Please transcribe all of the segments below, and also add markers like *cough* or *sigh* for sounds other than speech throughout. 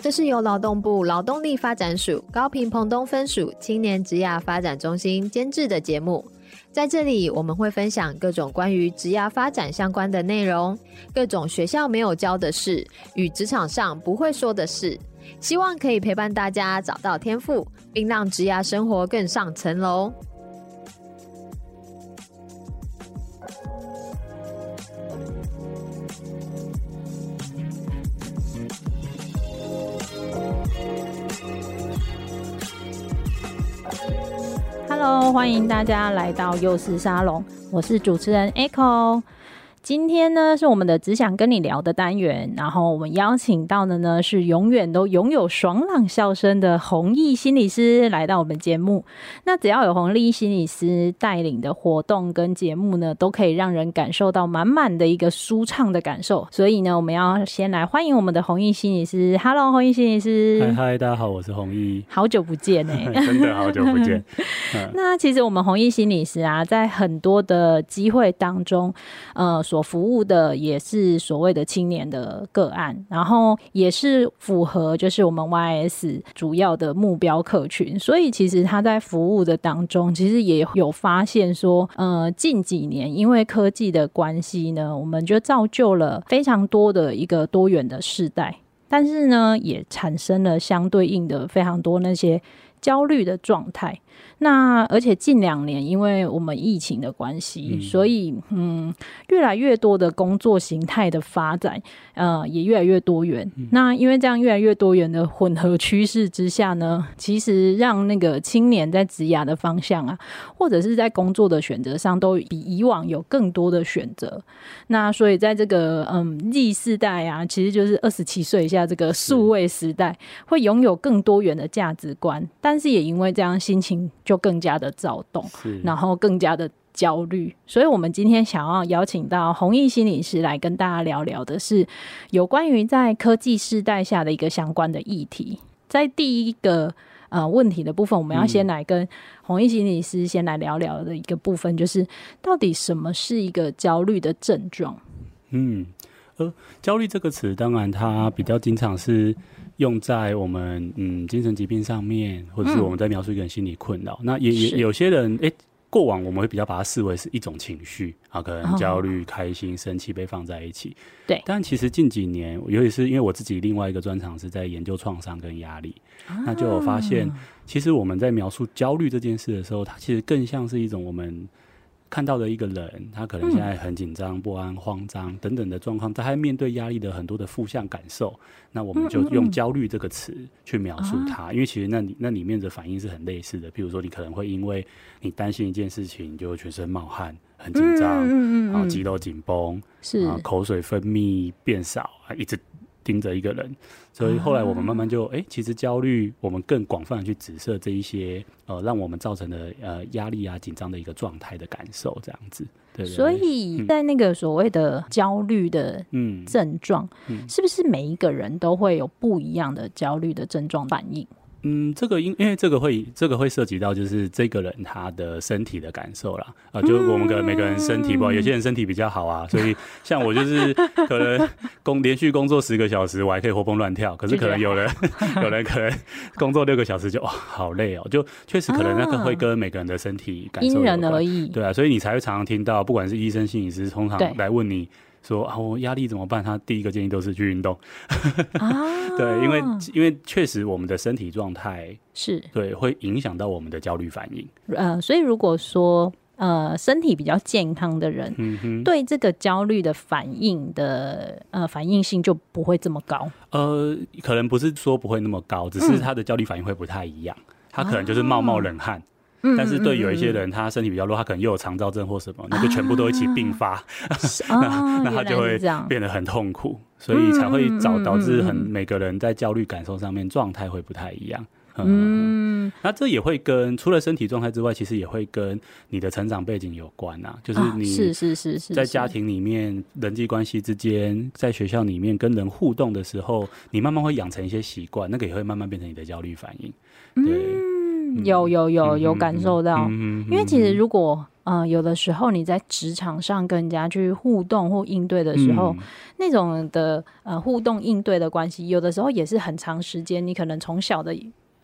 这是由劳动部劳动力发展署高屏澎东分署青年职涯发展中心监制的节目，在这里我们会分享各种关于职涯发展相关的内容，各种学校没有教的事与职场上不会说的事，希望可以陪伴大家找到天赋，并让职涯生活更上层楼。Hello，欢迎大家来到幼师沙龙，我是主持人 Echo。今天呢是我们的只想跟你聊的单元，然后我们邀请到的呢是永远都拥有爽朗笑声的弘毅心理师来到我们节目。那只要有弘毅心理师带领的活动跟节目呢，都可以让人感受到满满的一个舒畅的感受。所以呢，我们要先来欢迎我们的弘毅心理师。*laughs* Hello，弘毅心理师。嗨嗨，大家好，我是弘毅。好久不见哎、欸，*laughs* 真的好久不见。那其实我们弘毅心理师啊，在很多的机会当中，呃。所服务的也是所谓的青年的个案，然后也是符合就是我们 YS 主要的目标客群，所以其实他在服务的当中，其实也有发现说，呃，近几年因为科技的关系呢，我们就造就了非常多的一个多元的世代，但是呢，也产生了相对应的非常多那些焦虑的状态。那而且近两年，因为我们疫情的关系，嗯，所以嗯，越来越多的工作形态的发展，呃，也越来越多元。嗯。那因为这样越来越多元的混合趋势之下呢，其实让那个青年在职涯的方向啊，或者是在工作的选择上，都比以往有更多的选择。那所以在这个嗯 Z 世代啊，其实就是二十七岁以下这个数位时代，会拥有更多元的价值观，但是也因为这样心情。就更加的躁动，然后更加的焦虑，所以我们今天想要邀请到弘毅心理师来跟大家聊聊的是有关于在科技时代下的一个相关的议题。在第一个呃问题的部分，我们要先来跟弘毅心理师先来聊聊的一个部分，就是到底什么是一个焦虑的症状？嗯，呃，焦虑这个词，当然它比较经常是。用在我们嗯精神疾病上面，或者是我们在描述一个人心理困扰，嗯。那也也有些人，哎、欸，过往我们会比较把它视为是一种情绪啊，可能焦虑、哦、开心、生气被放在一起。对。但其实近几年，尤其是因为我自己另外一个专长是在研究创伤跟压力，啊，那就有发现，其实我们在描述焦虑这件事的时候，它其实更像是一种我们。看到的一个人，他可能现在很紧张、不安、慌张等等的状况，他面对压力的很多的负向感受，那我们就用焦虑这个词去描述他，因为其实那里那里面的反应是很类似的。比如说，你可能会因为你担心一件事情，你就会全身冒汗、很紧张，然后肌肉紧绷，是口水分泌变少啊，一直。盯着一个人，所以后来我们慢慢就哎、欸，其实焦虑，我们更广泛的去指涉这一些呃，让我们造成的呃压力啊、紧张的一个状态的感受，这样子。对。所以在那个所谓的焦虑的嗯症状，是不是每一个人都会有不一样的焦虑的症状反应？嗯，这个因因为这个会这个会涉及到就是这个人他的身体的感受啦。啊，就我们个每个人身体不好，有些人身体比较好啊，所以像我就是 *laughs* 可能工连续工作十个小时，我还可以活蹦乱跳，可是可能有人 *laughs* 有人可能工作六个小时就哇好累哦，就确实可能那个会跟每个人的身体感受因人而异，对啊，所以你才会常常听到，不管是医生、心理师，通常来问你。说啊，我压力怎么办？他第一个建议都是去运动。啊，*laughs* 对，因为因为确实我们的身体状态是对，会影响到我们的焦虑反应。呃，所以如果说呃身体比较健康的人，嗯哼，对这个焦虑的反应的呃反应性就不会这么高。呃，可能不是说不会那么高，只是他的焦虑反应会不太一样。嗯，他可能就是冒冒冷汗。啊但是对有一些人，他身体比较弱，他可能又有肠躁症或什么，那就全部都一起并发，啊、*laughs* 那那他就会变得很痛苦，所以才会导导致很每个人在焦虑感受上面状态会不太一样。嗯，那这也会跟除了身体状态之外，其实也会跟你的成长背景有关啊。就是你是是是是在家庭里面人际关系之间，在学校里面跟人互动的时候，你慢慢会养成一些习惯，那个也会慢慢变成你的焦虑反应。对。有有有有感受到，嗯、因为其实如果呃有的时候你在职场上跟人家去互动或应对的时候，嗯、那种的呃互动应对的关系，有的时候也是很长时间，你可能从小的。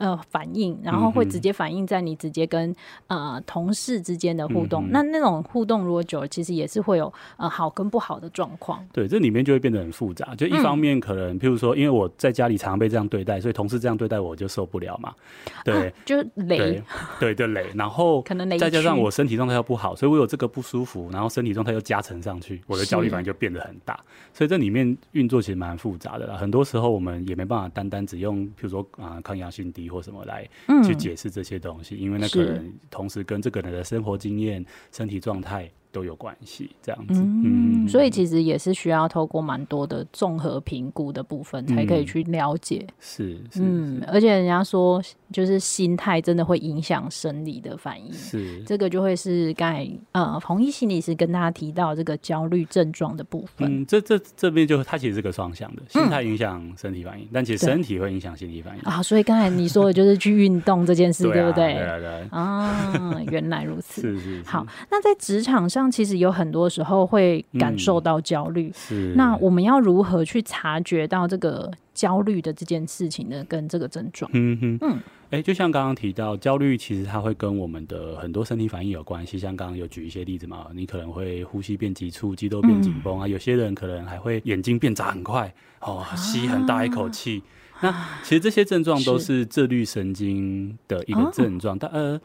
呃，反应，然后会直接反映在你直接跟、嗯、呃同事之间的互动。嗯、那那种互动如果久了，其实也是会有呃好跟不好的状况。对，这里面就会变得很复杂。就一方面可能，嗯、譬如说，因为我在家里常常被这样对待，所以同事这样对待我就受不了嘛。对，啊、就累，对，*laughs* 对，就雷。然后可能雷，再加上我身体状态又不好，所以我有这个不舒服，然后身体状态又加成上去，我的焦虑反应就变得很大。所以这里面运作其实蛮复杂的啦。很多时候我们也没办法单单只用，譬如说啊、呃、抗压性低或什么来。去解释这些东西，因为那个人同时跟这个人的生活经验、身体状态。都有关系，这样子，嗯，所以其实也是需要透过蛮多的综合评估的部分，才可以去了解。嗯、是，是，嗯，而且人家说，就是心态真的会影响生理的反应。是，这个就会是刚才呃，弘毅心理师跟大家提到这个焦虑症状的部分。嗯，这这这边就它其实是个双向的，心态影响身体反应，嗯、但其实身体会影响心理反应啊。所以刚才你说的就是去运动这件事，*laughs* 对不对？对啊，对啊，对啊，原来如此。*laughs* 是，是是。好，那在职场上。其实有很多时候会感受到焦虑，嗯、是。那我们要如何去察觉到这个焦虑的这件事情呢？跟这个症状？嗯哼，嗯，哎、欸，就像刚刚提到，焦虑其实它会跟我们的很多身体反应有关系。像刚刚有举一些例子嘛，你可能会呼吸变急促，肌肉变紧绷啊，有些人可能还会眼睛变眨很快，哦，吸很大一口气。啊、那其实这些症状都是自律神经的一个症状，但呃。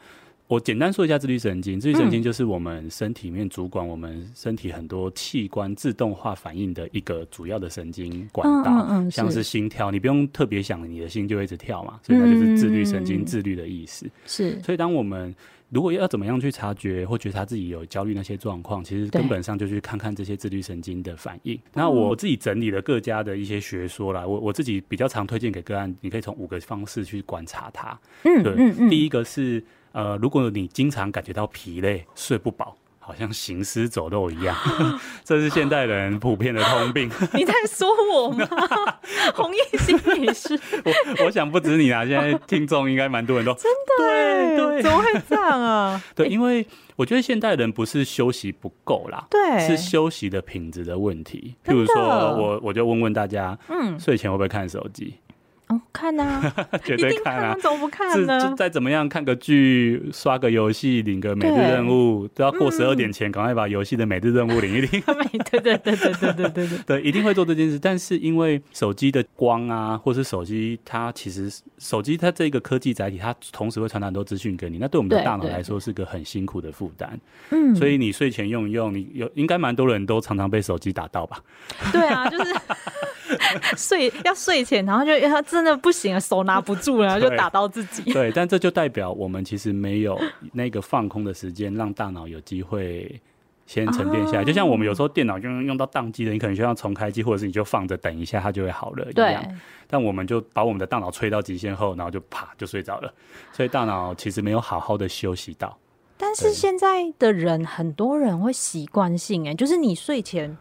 我简单说一下自律神经，自律神经就是我们身体里面主管我们身体很多器官自动化反应的一个主要的神经管道，嗯嗯嗯、像是心跳，你不用特别想，你的心就会一直跳嘛，所以它就是自律神经自律的意思。是、嗯，所以当我们如果要怎么样去察觉或觉察自己有焦虑那些状况，其实根本上就去看看这些自律神经的反应。那我自己整理了各家的一些学说啦，我我自己比较常推荐给个案，你可以从五个方式去观察它。嗯，对，嗯嗯、第一个是。呃，如果你经常感觉到疲累、睡不饱，好像行尸走肉一样，*laughs* 这是现代人普遍的通病。*laughs* 你在说我吗？*laughs* 弘毅心理师，我我想不止你啊，现在听众应该蛮多人都真的对，对，怎么会这样啊？对，因为我觉得现代人不是休息不够啦，对，是休息的品质的问题。譬如说我我就问问大家，嗯，睡前会不会看手机？哦，看呐、啊，绝对看啊！*laughs* 怎么不看呢？再怎么样看个剧、刷个游戏、领个每日任务，都要过十二点前，赶快把游戏的每日任务领一领。对对对对对对对对，*laughs* 对，一定会做这件事。但是因为手机的光啊，或是手机，它其实手机它这个科技载体，它同时会传达很多资讯给你，那对我们的大脑来说是个很辛苦的负担。嗯，所以你睡前用一用，你有应该蛮多人都常常被手机打到吧？对啊，就是。*laughs* 睡要睡前，然后就他真的不行了，手拿不住了，然后 *laughs* 就打到自己。对，但这就代表我们其实没有那个放空的时间，让大脑有机会先沉淀下来。啊、就像我们有时候电脑用用到宕机了，你可能需要重开机，或者是你就放着等一下，它就会好了一样。对。但我们就把我们的大脑吹到极限后，然后就啪就睡着了，所以大脑其实没有好好的休息到。但是现在的人，很多人会习惯性哎，就是你睡前。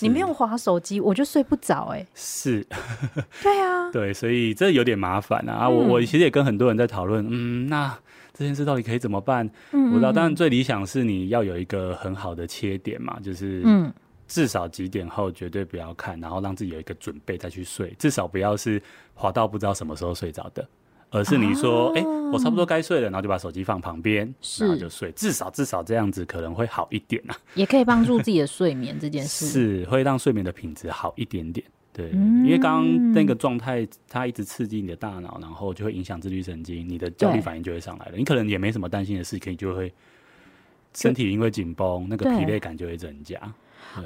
你没有滑手机，我就睡不着哎。是，*laughs* 对啊，对，所以这有点麻烦啊。啊，我我其实也跟很多人在讨论，嗯，那这件事到底可以怎么办？嗯，我知道，当然最理想是你要有一个很好的切点嘛，就是嗯，至少几点后绝对不要看，然后让自己有一个准备再去睡，至少不要是滑到不知道什么时候睡着的。而是你说，哎、哦欸，我差不多该睡了，然后就把手机放旁边，然后就睡，至少至少这样子可能会好一点啊，也可以帮助自己的睡眠这件事，*laughs* 是会让睡眠的品质好一点点。对，嗯、因为刚刚那个状态，它一直刺激你的大脑，然后就会影响自律神经，你的焦虑反应就会上来了。你可能也没什么担心的事，可以就会身体因为紧绷，那个疲累感就会增加。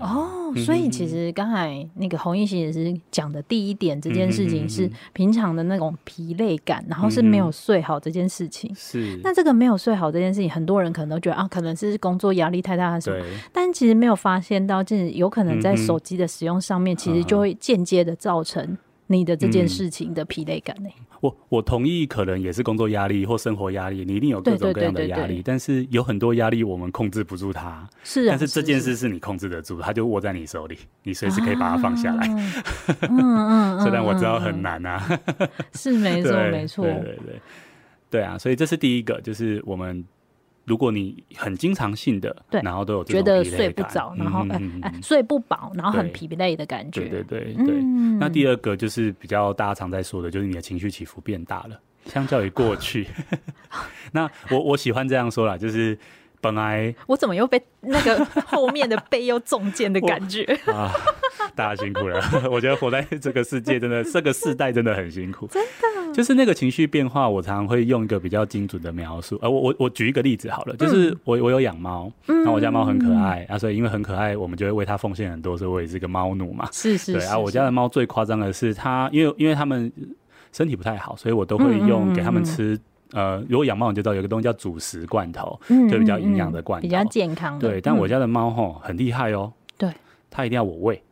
哦，所以其实刚才那个弘毅心理师讲的第一点，这件事情是平常的那种疲累感，然后是没有睡好这件事情。是，那这个没有睡好这件事情，很多人可能都觉得啊，可能是工作压力太大还是什么，但其实没有发现到，就是有可能在手机的使用上面，其实就会间接的造成。你的这件事情的疲累感呢？嗯、我我同意，可能也是工作压力或生活压力，你一定有各种各样的压力。但是有很多压力我们控制不住它，是啊。但是这件事是你控制得住，它就握在你手里，你随时可以把它放下来。*laughs* 嗯嗯，虽然我知道很难啊，是没错没错。对对对。对啊，所以这是第一个，就是我们。如果你很经常性的，对，然后都有觉得睡不着，然后哎哎睡不饱，然后很疲累的感觉。对对对对。嗯、那第二个就是比较大家常在说的，就是你的情绪起伏变大了，相较于过去。*laughs* 那我我喜欢这样说啦，就是本来我怎么又被那个后面的背又中箭的感觉 *laughs* 啊？大家辛苦了，我觉得活在这个世界真的，这个世代真的很辛苦，*laughs* 真的。就是那个情绪变化，我常常会用一个比较精准的描述。呃，我我我举一个例子好了，就是我我有养猫，然后我家猫很可爱，啊，所以因为很可爱，我们就会为它奉献很多，所以我也是个猫奴嘛。是是。对啊，我家的猫最夸张的是它，因为因为它们身体不太好，所以我都会用给它们吃。呃，如果养猫你就知道有个东西叫主食罐头，就比较营养的罐头，比较健康。对，但我家的猫吼很厉害哦，对，它一定要我喂。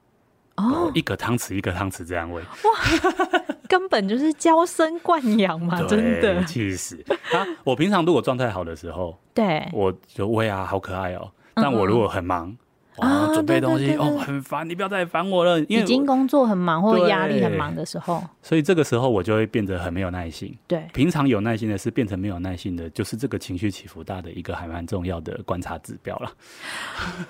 哦，一个汤匙一个汤匙这样喂，哇，根本就是娇生惯养嘛，真的，气死啊！我平常如果状态好的时候，对，我就喂啊，好可爱哦。但我如果很忙。啊，准备东西哦，很烦，你不要再烦我了。因为已经工作很忙或者压力很忙的时候，所以这个时候我就会变得很没有耐心。对，平常有耐心的是变成没有耐心的，就是这个情绪起伏大的一个还蛮重要的观察指标了。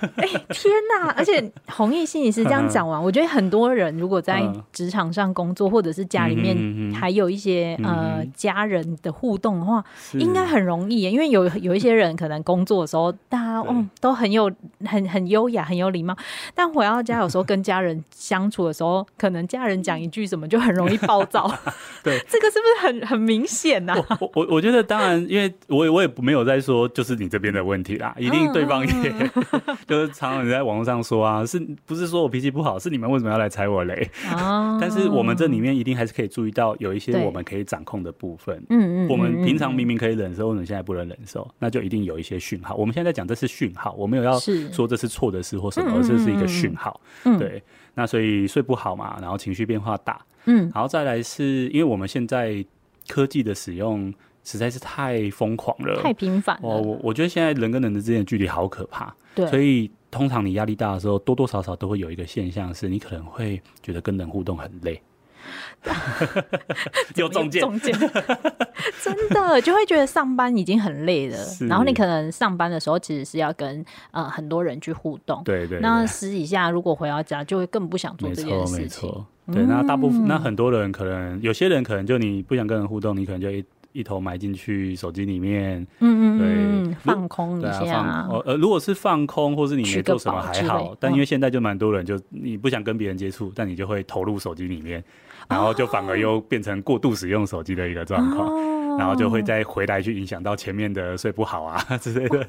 *laughs* 哎，天哪！而且弘毅心理师这样讲完，*laughs* 我觉得很多人如果在职场上工作，或者是家里面还有一些呃家人的互动的话，应该很容易，因为有有一些人可能工作的时候，大家嗯都很有很很优雅。很有礼貌，但回到家有时候跟家人相处的时候，可能家人讲一句什么就很容易暴躁。*laughs* 对，这个是不是很很明显呢、啊？我我我觉得当然，因为我也我也没有在说就是你这边的问题啦，一定对方也、嗯、*laughs* 就是常常你在网络上说啊，是不是说我脾气不好？是你们为什么要来踩我雷？哦、但是我们这里面一定还是可以注意到有一些我们可以掌控的部分。嗯嗯，我们平常明明可以忍受，为什么现在不能忍受？那就一定有一些讯号。我们现在在讲这是讯号，我没有要说这是错的。是或什么，而这是一个讯号，嗯、对。那所以睡不好嘛，然后情绪变化大，嗯，然后再来是因为我们现在科技的使用实在是太疯狂了，太频繁了。我我我觉得现在人跟人的之间的距离好可怕，对。所以通常你压力大的时候，多多少少都会有一个现象，是你可能会觉得跟人互动很累。*laughs* 有中间，中间，*laughs* 真的就会觉得上班已经很累了。然后你可能上班的时候其实是要跟呃很多人去互动，对对。那私底下如果回到家，就会更不想做这件事情。没错，对。那大部分那很多人可能有些人可能就你不想跟人互动，你可能就一一头埋进去手机里面，嗯嗯对，放空一下。呃，如果是放空，或是你没做什么还好，但因为现在就蛮多人就你不想跟别人接触，但你就会投入手机里面。然后就反而又变成过度使用手机的一个状况，哦、然后就会再回来去影响到前面的睡不好啊之类的，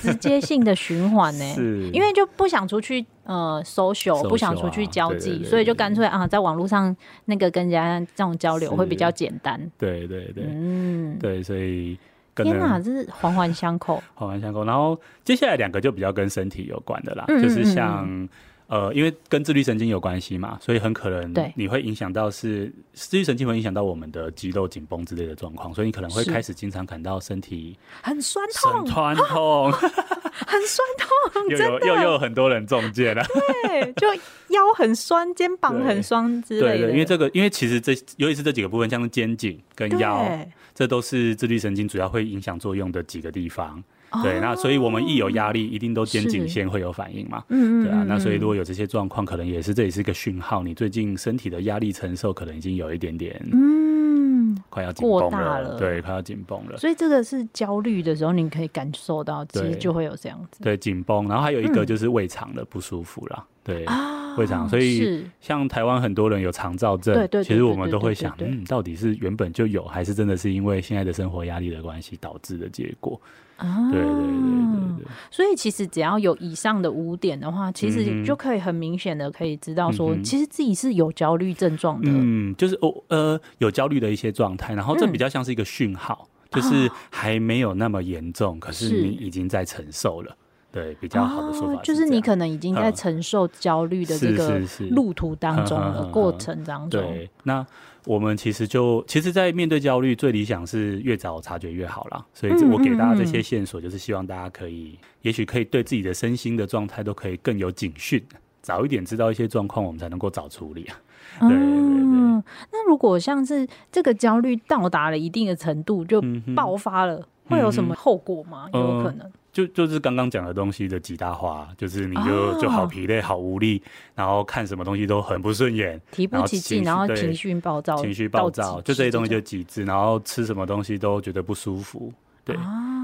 直接性的循环 *laughs* 呢？是，因为就不想出去呃 social，, 不想出去交际，对对对，所以就干脆啊，在网络上那个跟人家这种交流会比较简单。对对对，嗯，对，所以天哪，这是环环相扣，环环相扣。然后接下来两个就比较跟身体有关的啦，嗯嗯嗯，就是像。呃，因为跟自律神经有关系嘛，所以很可能你会影响到是自律神经会影响到我们的肌肉紧绷之类的状况，所以你可能会开始经常感到身体很酸痛，很酸痛，*laughs* 很酸痛，又有又有很多人中箭了，对，*laughs* 就腰很酸，肩膀很酸之类的。对对，因为这个，因为其实这尤其是这几个部分，像是肩颈跟腰，这都是自律神经主要会影响作用的几个地方。对，那所以我们一有压力，一定都肩颈线会有反应嘛。嗯嗯，对啊。那所以如果有这些状况，可能也是这也是一个讯号，你最近身体的压力承受可能已经有一点点，嗯，快要紧绷了。了对，快要紧绷了。所以这个是焦虑的时候，你可以感受到，其实就会有这样子。对，紧绷。然后还有一个就是胃肠的不舒服啦。对啊，胃肠。所以像台湾很多人有肠躁症，对对，其实我们都会想，嗯，到底是原本就有，还是真的是因为现在的生活压力的关系导致的结果？啊，对对对对对，所以其实只要有以上的五点的话，其实就可以很明显的可以知道说，其实自己是有焦虑症状的。嗯，就是哦呃有焦虑的一些状态，然后这比较像是一个讯号，就是还没有那么严重，可是你已经在承受了。对，比较好的说法就是你可能已经在承受焦虑的这个路途当中的过程当中。对，那。我们其实就其实，在面对焦虑，最理想是越早察觉越好啦。所以，我给大家这些线索，就是希望大家可以，也许可以对自己的身心的状态都可以更有警讯，早一点知道一些状况，我们才能够早处理啊。对对对，嗯，那如果像是这个焦虑到达了一定的程度，就爆发了，嗯、会有什么后果吗？嗯、有可能。就就是刚刚讲的东西的极大化，就是你就、哦、就好疲累、好无力，然后看什么东西都很不顺眼，提不起劲，然后情绪暴躁，情绪暴躁，就这些东西就极致，然后吃什么东西都觉得不舒服。对，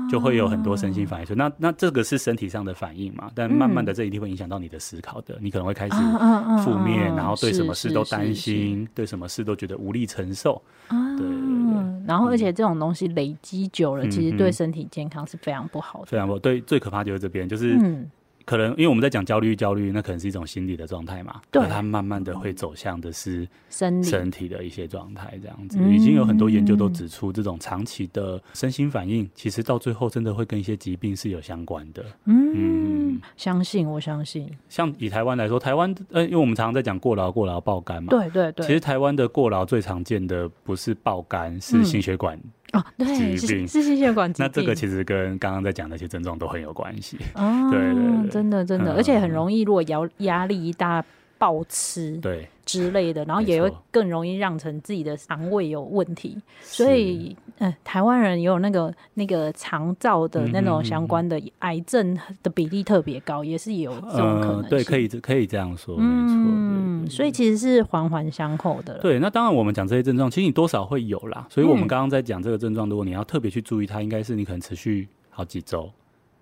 就会有很多身心反应。说那那这个是身体上的反应嘛？但慢慢的，这一定会影响到你的思考的。你可能会开始负面，然后对什么事都担心，对什么事都觉得无力承受。对，然后而且这种东西累积久了，其实对身体健康是非常不好的。非常不好。对，最可怕就是这边，就是。可能因为我们在讲焦虑，焦虑那可能是一种心理的状态嘛，对，它慢慢的会走向的是身身体的一些状态，这样子，已经有很多研究都指出，这种长期的身心反应，其实到最后真的会跟一些疾病是有相关的。嗯，相信我相信。像以台湾来说，台湾呃，因为我们常常在讲过劳、过劳、爆肝嘛，对对对。其实台湾的过劳最常见的不是爆肝，是心血管。哦，对，疾病是心血管疾病。那这个其实跟刚刚在讲那些症状都很有关系。哦，对对对，真的真的，而且很容易，如果压压力一大，暴吃对之类的，然后也会更容易让成自己的肠胃有问题。所以，嗯，台湾人也有那个那个肠躁的那种相关的癌症的比例特别高，也是有这种可能性。对，可以可以这样说，没错。嗯，所以其实是环环相扣的。对，那当然我们讲这些症状，其实你多少会有啦。所以我们刚刚在讲这个症状，如果你要特别去注意它，应该是你可能持续好几周，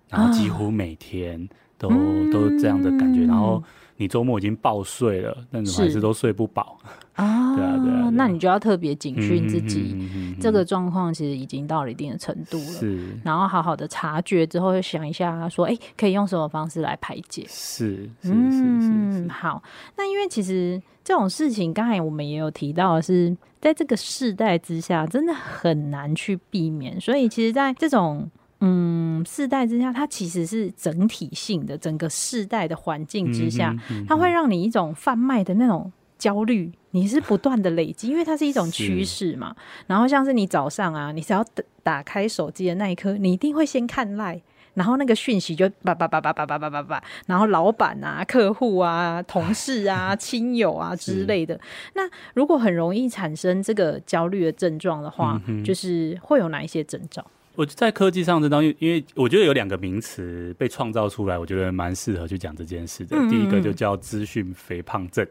然后几乎每天都都这样的感觉，然后。你周末已经爆睡了，但是还是都睡不饱 *laughs* 啊！对啊，对啊，那你就要特别警讯自己，这个状况其实已经到了一定的程度了。是，然后好好的察觉之后，想一下说，哎，可以用什么方式来排解？是，是，是嗯，好。那因为其实这种事情，刚才我们也有提到的是，在这个世代之下，真的很难去避免。所以，其实，在这种嗯，世代之下，它其实是整体性的，整个世代的环境之下，嗯嗯嗯、它会让你一种贩卖的那种焦虑，你是不断的累积，因为它是一种趋势嘛。然后像是你早上啊，你只要打开手机的那一刻，你一定会先看 LINE，然后那个讯息就叭叭叭叭叭叭叭叭叭，然后老板啊、客户啊、同事啊、*laughs* 亲友啊之类的。那如果很容易产生这个焦虑的症状的话，嗯、就是会有哪一些征兆？我在科技上这当，因因为我觉得有两个名词被创造出来，我觉得蛮适合去讲这件事的。嗯嗯，第一个就叫资讯肥胖症。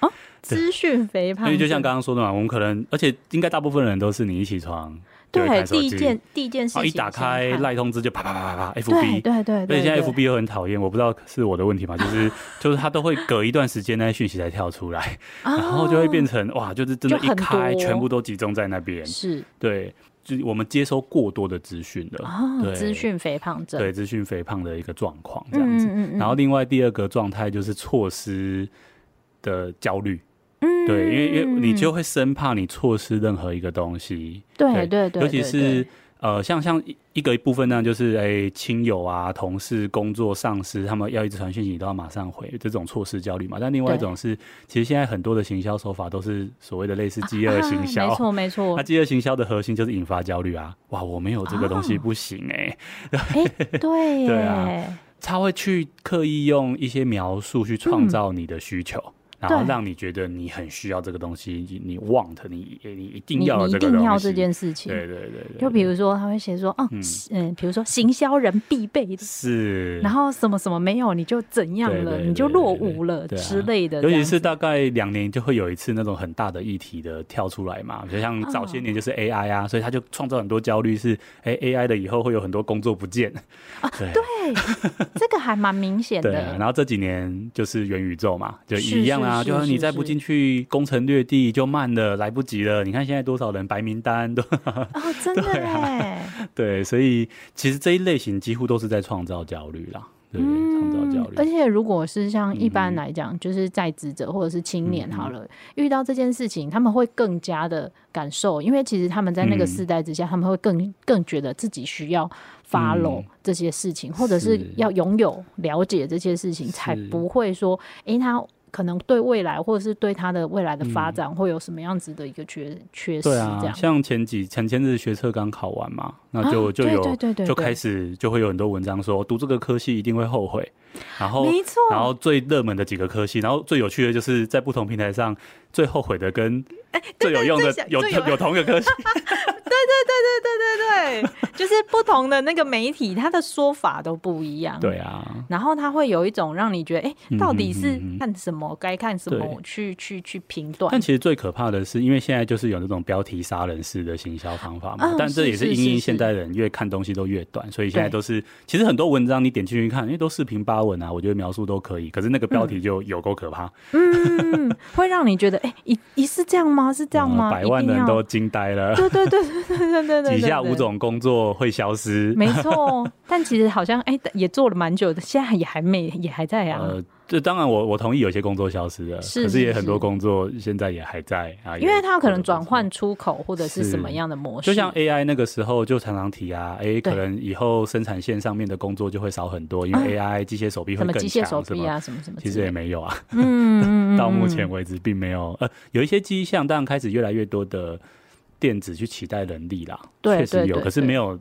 哦，*laughs* 资讯肥胖症。因为就像刚刚说的嘛，我们可能，而且应该大部分人都是你一起床，对，第一件第一件事情，一打开赖通知就啪啪啪啪啪，FB，对对对。而且现在 FB 又很讨厌，我不知道是我的问题吗？就是 *laughs* 就是它都会隔一段时间那些讯息才跳出来，然后就会变成哇，就是真的，一开全部都集中在那边，是对。就我们接收过多的资讯了，哦、对，资讯肥胖症，对，资讯肥胖的一个状况这样子。嗯嗯嗯，然后另外第二个状态就是错失的焦虑，嗯，对，因为因为你就会生怕你错失任何一个东西，对对对，对，尤其是。呃，像像一个一部分呢，就是哎，亲友啊、同事、工作上司，他们要一直传讯息，你都要马上回，这种错失焦虑嘛。但另外一种是，其实现在很多的行销手法都是所谓的类似饥饿行销，没错没错。*laughs* 那饥饿行销的核心就是引发焦虑啊！哇，我没有这个东西不行哎、欸，哎、哦，对 *laughs* 对啊，他会去刻意用一些描述去创造你的需求。嗯然后让你觉得你很需要这个东西，你 want 你你一定要这个东西，一定要这件事情。对对对对。就比如说他会写说，哦，嗯，比如说行销人必备的，是。然后什么什么没有，你就怎样了，你就落伍了之类的。尤其是大概两年就会有一次那种很大的议题的跳出来嘛，就像早些年就是 AI 啊，所以他就创造很多焦虑，是哎 AI 的以后会有很多工作不见。啊，对，这个还蛮明显的。*laughs* 然后这几年就是元宇宙嘛，就一样啊。啊，就是你再不进去攻城略地就慢了，来不及了。你看现在多少人白名单都哦，真的 *laughs* 对啊，对，所以其实这一类型几乎都是在创造焦虑啦，对，创造焦虑。而且如果是像一般来讲，就是在职者或者是青年好了，遇到这件事情，他们会更加的感受，因为其实他们在那个世代之下，他们会更更觉得自己需要 follow 这些事情，或者是要拥有了解这些事情，才不会说，哎，他。可能对未来或者是对他的未来的发展会有什么样子的一个缺、嗯、缺失？对啊，像前几前前日学测刚考完嘛，那就、啊、就有就开始就会有很多文章说读这个科系一定会后悔，然后没错，然后最热门的几个科系，然后最有趣的就是在不同平台上最后悔的跟最有用的有有，有同一个科系。*laughs* 对对对对对对对，就是不同的那个媒体，它的说法都不一样。对啊，然后它会有一种让你觉得，哎、欸，到底是看什么，该、嗯、看什么，去去去评断。但其实最可怕的是，因为现在就是有那种标题杀人式的行销方法嘛、嗯。但这也是因为现代人越看东西都越短，所以现在都是其实很多文章你点进去看，因为都四平八我觉得描述都可以。可是那个标题就有够可怕，嗯，会让你觉得，哎、欸，一一是这样吗？是这样吗？嗯、百万人都惊呆了。对对对对对对对，对。底下五种工作会消失，没错。但其实好像哎、欸，也做了蛮久的，现在也还没，也还在啊。呃这当然我，我我同意有些工作消失了，是是是，可是也很多工作现在也还在啊，因为它可能转换出口或者是什么样的模式。就像 AI 那个时候就常常提啊，哎、欸，可能以后生产线上面的工作就会少很多，因为 AI 机械手臂会更强，什么机械手臂啊，什么什么，其实也没有啊。嗯，到目前为止并没有，呃，有一些迹象，当然开始越来越多的电子去取代人力啦，确实有，可是没有。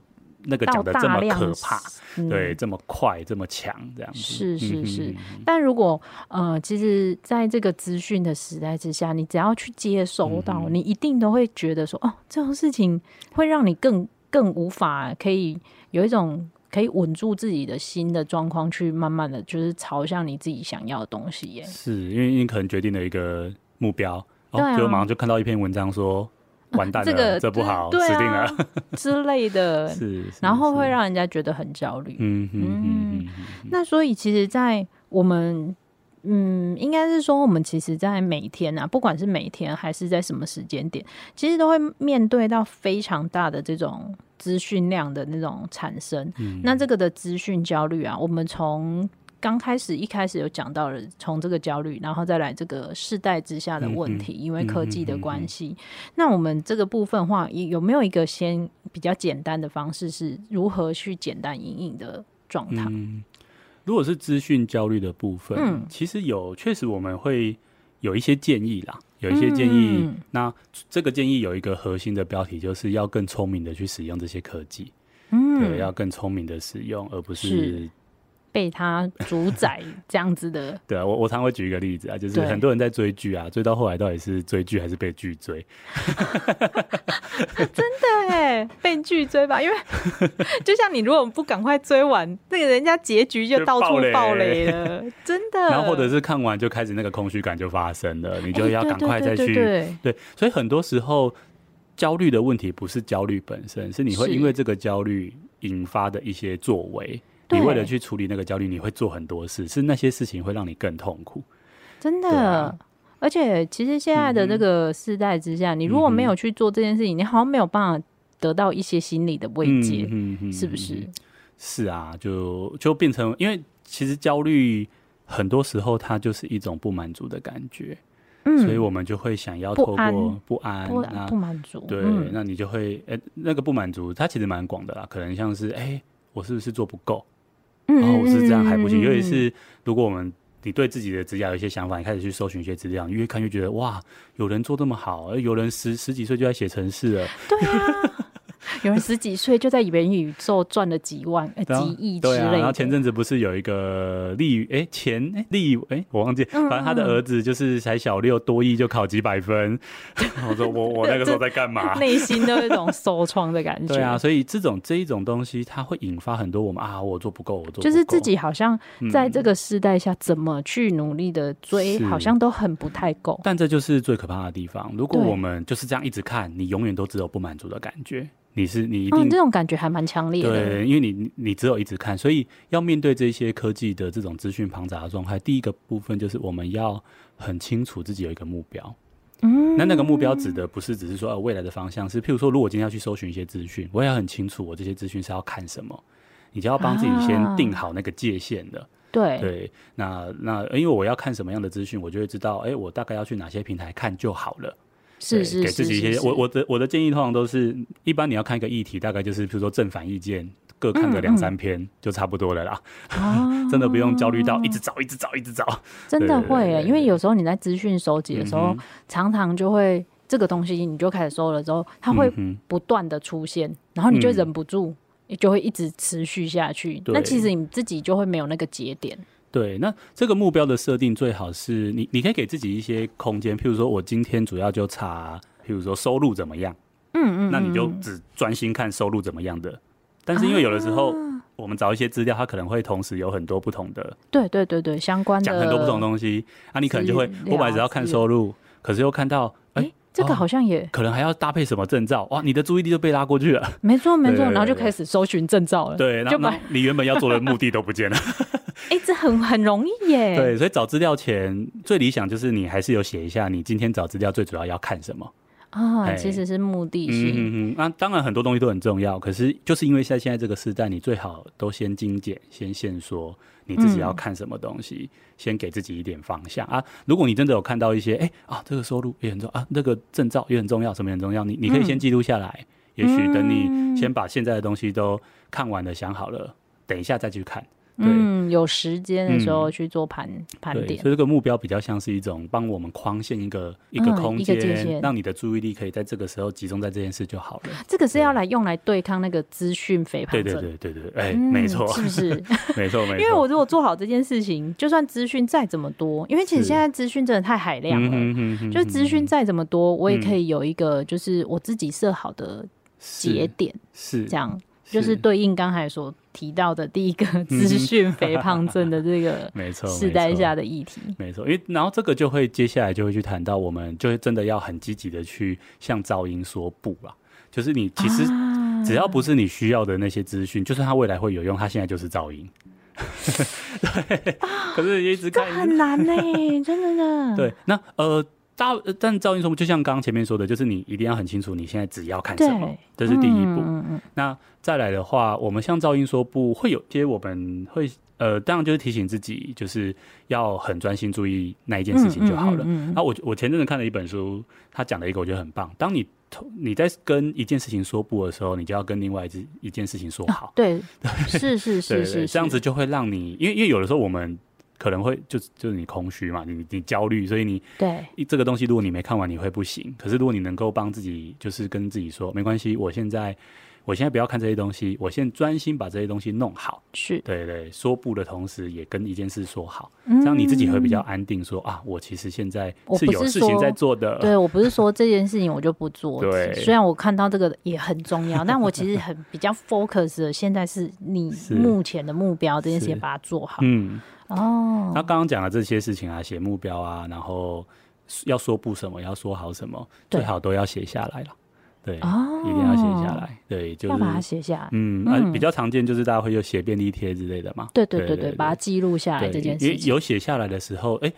那个讲的这么可怕，嗯、对，这么快，这么强，这样子是是是。嗯、但如果呃，其实在这个资讯的时代之下，你只要去接收到，嗯、你一定都会觉得说，哦，这种事情会让你更更无法可以有一种可以稳住自己的心的状况，去慢慢的就是朝向你自己想要的东西耶。是因为你可能决定了一个目标，哦，啊、就马上就看到一篇文章说。完蛋了，这个这不好，死定了 *laughs* *laughs* 之类的，是，然后会让人家觉得很焦虑。嗯嗯嗯。那所以，其实，在我们，嗯，应该是说，我们其实，在每天啊，不管是每天还是在什么时间点，其实都会面对到非常大的这种资讯量的那种产生。嗯。那这个的资讯焦虑啊，我们从刚开始一开始有讲到了，从这个焦虑，然后再来这个世代之下的问题，嗯、因为科技的关系、嗯。那我们这个部分话，有没有一个先比较简单的方式，是如何去简单隐隐的状态、嗯？如果是资讯焦虑的部分，嗯，其实有确实我们会有一些建议啦，有一些建议。嗯、那这个建议有一个核心的标题，就是要更聪明的去使用这些科技。嗯，对，要更聪明的使用，而不，是。被他主宰 *laughs* 这样子的，对啊，我我常会举一个例子啊，就是很多人在追剧啊，追到后来到底是追剧还是被剧追？*laughs* 真的哎，被剧追吧，因为就像你如果不赶快追完，那个人家结局就到处爆雷了，*laughs* 真的。然后或者是看完就开始那个空虚感就发生了，你就要赶快再去、对，所以很多时候焦虑的问题不是焦虑本身，是你会因为这个焦虑引发的一些作为。你为了去处理那个焦虑，你会做很多事，是那些事情会让你更痛苦。真的，啊、而且其实现在的这个世代之下、嗯，你如果没有去做这件事情，你好像没有办法得到一些心理的慰藉，是不是？是啊，就就变成，因为其实焦虑很多时候它就是一种不满足的感觉，嗯，所以我们就会想要透过不安、不安、不满足，对，嗯、那你就会，哎、欸，那个不满足，它其实蛮广的啦，可能像是，哎、欸，我是不是做不够？然后我是这样还不行，尤其是如果我们你对自己的指甲有一些想法，你开始去搜寻一些资料，你越看越觉得哇，有人做这么好，而有人十十几岁就在写程式了，对啊。有人十几岁就在元宇宙赚了几万、欸、几亿之类的。然后前阵子不是有一个立哎前哎立哎我忘记，反正他的儿子就是才小六，多亿就考几百分。*laughs* 我说我我那个时候在干嘛？*laughs* 内心都有一种受创的感觉。对啊，所以这种这一种东西，它会引发很多我们啊，我做不够，我做不就是自己好像在这个时代下怎么去努力的追，好像都很不太够。但这就是最可怕的地方。如果我们就是这样一直看，你永远都只有不满足的感觉。你是你一定、嗯、这种感觉还蛮强烈的，对，因为你你只有一直看，所以要面对这些科技的这种资讯庞杂的状态，第一个部分就是我们要很清楚自己有一个目标。嗯，那那个目标指的不是只是说呃未来的方向，是譬如说，如果今天要去搜寻一些资讯，我也要很清楚我这些资讯是要看什么，你就要帮自己先定好那个界限的。啊、对对，那那因为我要看什么样的资讯，我就会知道，哎、欸，我大概要去哪些平台看就好了。是是，是，给自己一些，我我的我的建议通常都是，一般你要看一个议题，大概就是比如说正反意见各看个两三篇就差不多了啦。啊，*laughs* 真的不用焦虑到一直找、一直找、一直找。*laughs* 真的会耶，对因为有时候你在资讯收集的时候，嗯常常就会这个东西你就开始收了之后，它会不断的出现，嗯、然后你就忍不住，就会一直持续下去。那其实你自己就会没有那个节点。对，那这个目标的设定最好是你，你可以给自己一些空间，譬如说我今天主要就查，譬如说收入怎么样，嗯，嗯嗯，那你就只专心看收入怎么样的。但是因为有的时候我们找一些资料，它可能会同时有很多不同的，对对对对，相关的讲很多不同的东西，啊，你可能就会我本来只要看收入，可是又看到，哎、欸，这个好像也、哦、可能还要搭配什么证照，哇，你的注意力就被拉过去了。没错没错，然后就开始搜寻证照了，对，就把你原本要做的目的都不见了。*laughs* 哎、欸，这很很容易耶。对，所以找资料前最理想就是你还是有写一下，你今天找资料最主要要看什么啊？其实是目的性。嗯嗯，那当然很多东西都很重要，可是就是因为在现在这个时代，你最好都先精简，先限缩你自己要看什么东西，嗯、先给自己一点方向啊。如果你真的有看到一些，哎、欸、啊，这个收入也很重要啊，那个证照也很重要，什么也很重要，你你可以先记录下来。嗯、也许等你先把现在的东西都看完了，想好了，等一下再去看。嗯，有时间的时候去做盘盘点，所以这个目标比较像是一种帮我们框限一个、嗯、一个空间，让你的注意力可以在这个时候集中在这件事就好了。这个是要来用来对抗那个资讯肥胖症。对对对对对，哎、没错，是不是？*laughs* 没错没错。因为我如果做好这件事情，就算资讯再怎么多，因为其实现在资讯真的太海量了，嗯、就是资讯再怎么多，我也可以有一个就是我自己设好的节点，是这样。就是对应刚才所提到的第一个资讯肥胖症的这个 *laughs* 没错时代下的议题，没错，因为然后这个就会接下来就会去谈到，我们就会真的要很积极的去向噪音说不了。就是你其实只要不是你需要的那些资讯，就算它未来会有用，它现在就是噪音。*laughs* 对，可是一直看很难呢，真的呢。对，那呃。大，但噪音说，就像刚刚前面说的，就是你一定要很清楚你现在只要看什么，这是第一步。嗯、那再来的话，我们像噪音说不会有些，我们会呃，当然就是提醒自己，就是要很专心注意那一件事情就好了。那、嗯嗯嗯嗯啊、我我前阵子看了一本书，他讲了一个我觉得很棒。当你你在跟一件事情说不的时候，你就要跟另外一一件事情说好。啊、对，是是是 *laughs* 是，这样子就会让你，因为因为有的时候我们。可能会就就是你空虚嘛，你你焦虑，所以你对这个东西，如果你没看完，你会不行。可是如果你能够帮自己，就是跟自己说，没关系，我现在我现在不要看这些东西，我现在专心把这些东西弄好。是对，对对，说不的同时，也跟一件事说好，嗯、这样你自己会比较安定说。说啊，我其实现在是有事情在做的。我对我不是说这件事情我就不做。*laughs* 对，虽然我看到这个也很重要，*laughs* 但我其实很比较 focus 的，现在是你目前的目标这件事情，把它做好。嗯。哦，那刚刚讲的这些事情啊，写目标啊，然后要说不什么，要说好什么，最好都要写下来了。对，哦，一定要写下来。对，就是要把它写下来。嗯，啊，比较常见就是大家会有写便利贴之类的嘛。对对对对，把它记录下来这件事情。有写下来的时候，哎、欸，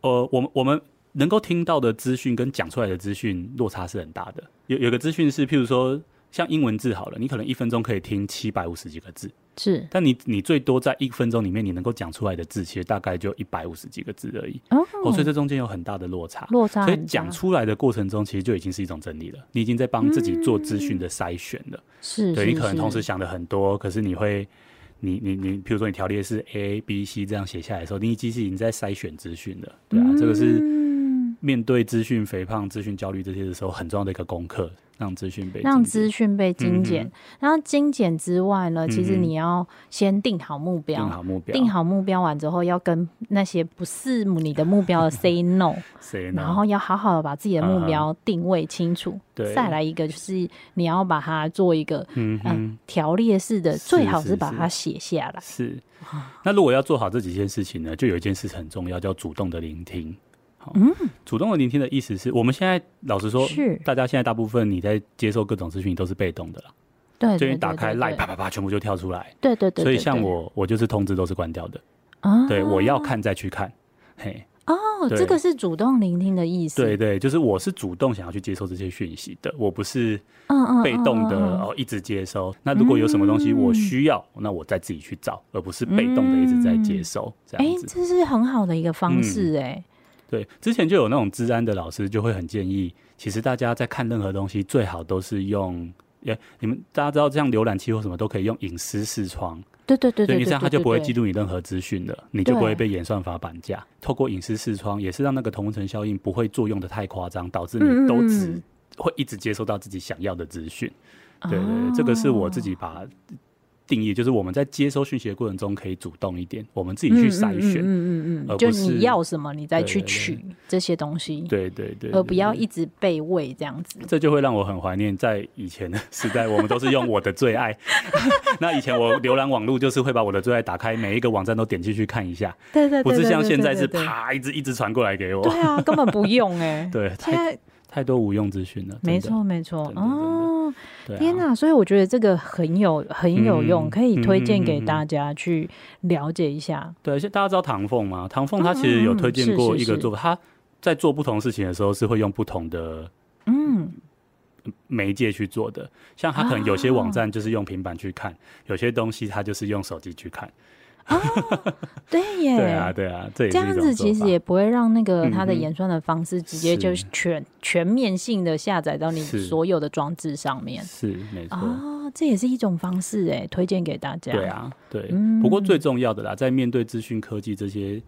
呃，我们我们能够听到的资讯跟讲出来的资讯落差是很大的。有有个资讯是，譬如说像英文字好了，你可能一分钟可以听七百五十几个字。是，但你你最多在一分钟里面，你能够讲出来的字，其实大概就一百五十几个字而已。哦，哦，所以这中间有很大的落差，落差。所以讲出来的过程中，其实就已经是一种整理了。你已经在帮自己做资讯的筛选了。是、嗯，对，你可能同时想的很多，可是你会，你你你，比如说你条列是 A B C 这样写下来的时候，你其实已经在筛选资讯了。对啊，嗯、这个是面对资讯肥胖、资讯焦虑这些的时候很重要的一个功课。让资讯被让资讯被精简，嗯，然后精简之外呢，嗯，其实你要先定好目标，定好目标，定好目标完之后，要跟那些不是你的目标的 *laughs* say no，然后要好好的把自己的目标定位清楚。对，再来一个就是你要把它做一个嗯条列式的，最好是把它写下来。是，那如果要做好这几件事情呢，就有一件事很重要，叫主动的聆听。嗯，主动的聆听的意思是我们现在老实说，是。大家现在大部分你在接受各种资讯都是被动的了，对，就你打开 Line 啪啪啪，全部就跳出来，对对对，对，所以像我，我就是通知都是关掉的，啊，对，我要看再去看，嘿，哦，这个是主动聆听的意思，对对，就是我是主动想要去接受这些讯息的，我不是嗯嗯被动的哦一直接收，那如果有什么东西我需要，那我再自己去找，而不是被动的一直在接收，这样子，这是很好的一个方式，哎。对，之前就有那种治安的老师就会很建议，其实大家在看任何东西，最好都是用也你们大家知道，这样浏览器或什么都可以用隐私视窗。对对对对，你这样他就不会记录你任何资讯了，你就不会被演算法绑架。透过隐私视窗，也是让那个同温层效应不会作用的太夸张，导致你都只会一直接收到自己想要的资讯。对对对，这个是我自己把。定义就是我们在接收讯息的过程中可以主动一点，我们自己去筛选，嗯嗯嗯，就你要什么，你再去取这些东西，对对对，而不要一直被喂这样子。这就会让我很怀念在以前的时代，我们都是用我的最爱。*laughs* 那以前我浏览网络就是会把我的最爱打开，每一个网站都点进去看一下，对对，不是像现在是啪一直一直传过来给我，对啊，根本不用哎，*laughs* 对，太太多无用资讯了，没错没错，哦。天呐！所以我觉得这个很有很有用，可以推荐给大家去了解一下。对，而且大家知道唐凤吗？唐凤他其实有推荐过一个做法，他在做不同事情的时候是会用不同的嗯媒介去做的。像他可能有些网站就是用平板去看，有些东西他就是用手机去看。哦，对耶，对啊，对啊，这这样子其实也不会让那个它的演算的方式直接就全全面性的下载到你所有的装置上面，是没错啊，这也是一种方式哎，推荐给大家。对啊，对，不过最重要的啦，在面对资讯科技这些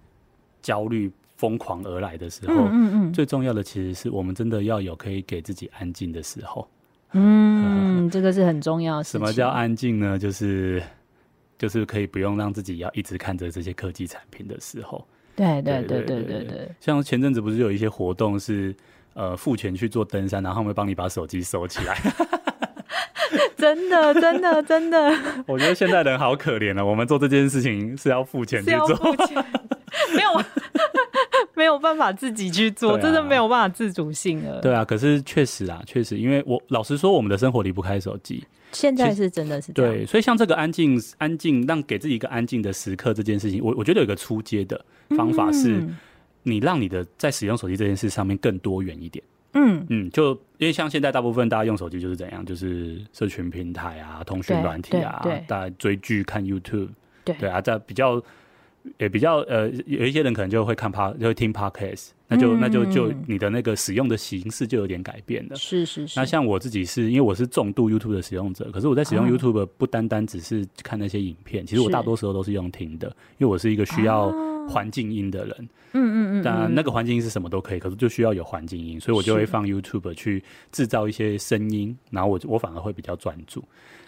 焦虑疯狂而来的时候，嗯嗯，最重要的其实是我们真的要有可以给自己安静的时候。嗯，*laughs* 这个是很重要的事情。什么叫安静呢？就是。就是可以不用让自己要一直看着这些科技产品的时候，对对对对对对。像前阵子不是有一些活动是，呃，付钱去做登山，然后他们会帮你把手机收起来。真的真的真的。*laughs* 我觉得现在人好可怜啊！我们做这件事情是要付钱去做，*laughs* 没有 *laughs* 没有办法自己去做，真的没有办法自主性了。对啊，可是确实啊，确实，因为我老实说，我们的生活离不开手机。现在是真的是对，所以像这个安静、安静，让给自己一个安静的时刻这件事情，我我觉得有一个初阶的方法是，你让你的在使用手机这件事上面更多元一点。嗯嗯，就因为像现在大部分大家用手机就是怎样，就是社群平台啊、通讯软体啊，大家追剧、看 YouTube，对对啊，在比较。也比较呃，有一些人可能就会看 Pod，就会听 Podcast，那就那就就你的那个使用的形式就有点改变了。是是是。那像我自己是因为我是重度 YouTube 的使用者，可是我在使用 YouTube 不单单只是看那些影片，其实我大多时候都是用听的，因为我是一个需要环境音的人。嗯嗯嗯。当然那个环境音是什么都可以，可是就需要有环境音，所以我就会放 YouTube 去制造一些声音，然后我我反而会比较专注。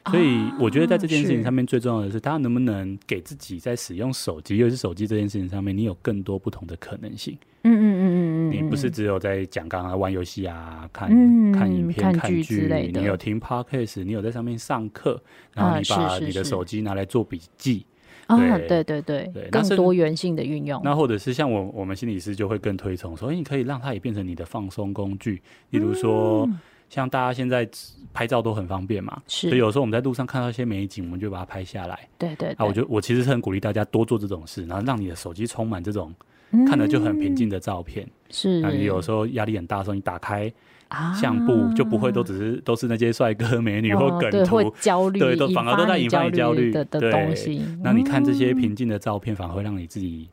所以我觉得在这件事情上面最重要的是，大家能不能给自己在使用手机，尤其是手机这件事情上面，你有更多不同的可能性。嗯嗯嗯嗯嗯，你不是只有在讲刚刚玩游戏啊、看看影片、看剧之类的，你有听 Podcast，你有在上面上课，然后你把你的手机拿来做笔记。啊，对对对对，更多元性的运用。那或者是像我我们心理师就会更推崇，所以你可以让它也变成你的放松工具，例如说。像大家现在拍照都很方便嘛，是，所以有时候我们在路上看到一些美景，我们就把它拍下来。对对，对，啊，我觉得我其实是很鼓励大家多做这种事，然后让你的手机充满这种看着就很平静的照片。是，那你有时候压力很大的时候，你打开相簿就不会都只是都是那些帅哥美女或梗图，会焦虑，对，都反而都在引发你焦虑的的东西。那你看这些平静的照片，反而会让你自己。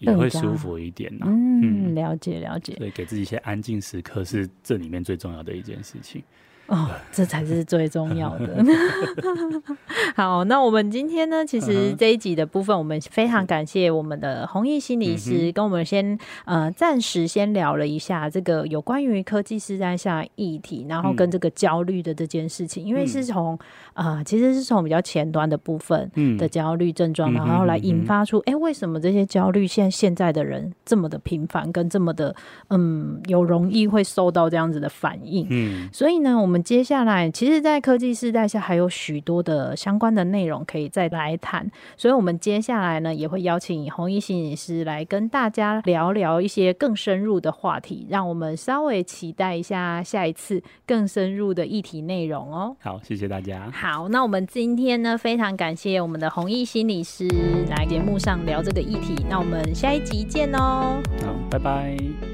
也会舒服一点呢。嗯，了解了解。所以给自己一些安静时刻是这里面最重要的一件事情。哦，这才是最重要的。*laughs* *laughs* 好，那我们今天呢，其实这一集的部分，我们非常感谢我们的弘毅心理师，跟我们先呃暂时先聊了一下这个有关于科技时代下议题，然后跟这个焦虑的这件事情，因为是从啊、呃，其实是从比较前端的部分的焦虑症状，然后来引发出，哎、欸，为什么这些焦虑现现在的人这么的频繁，跟这么的嗯，有容易会受到这样子的反应？嗯，所以呢，我们。我们接下来，其实，在科技时代下，还有许多的相关的内容可以再来谈。所以，我们接下来呢，也会邀请弘毅心理师来跟大家聊聊一些更深入的话题，让我们稍微期待一下下一次更深入的议题内容哦。好，谢谢大家。好，那我们今天呢，非常感谢我们的弘毅心理师来节目上聊这个议题。那我们下一集见哦。好，拜拜。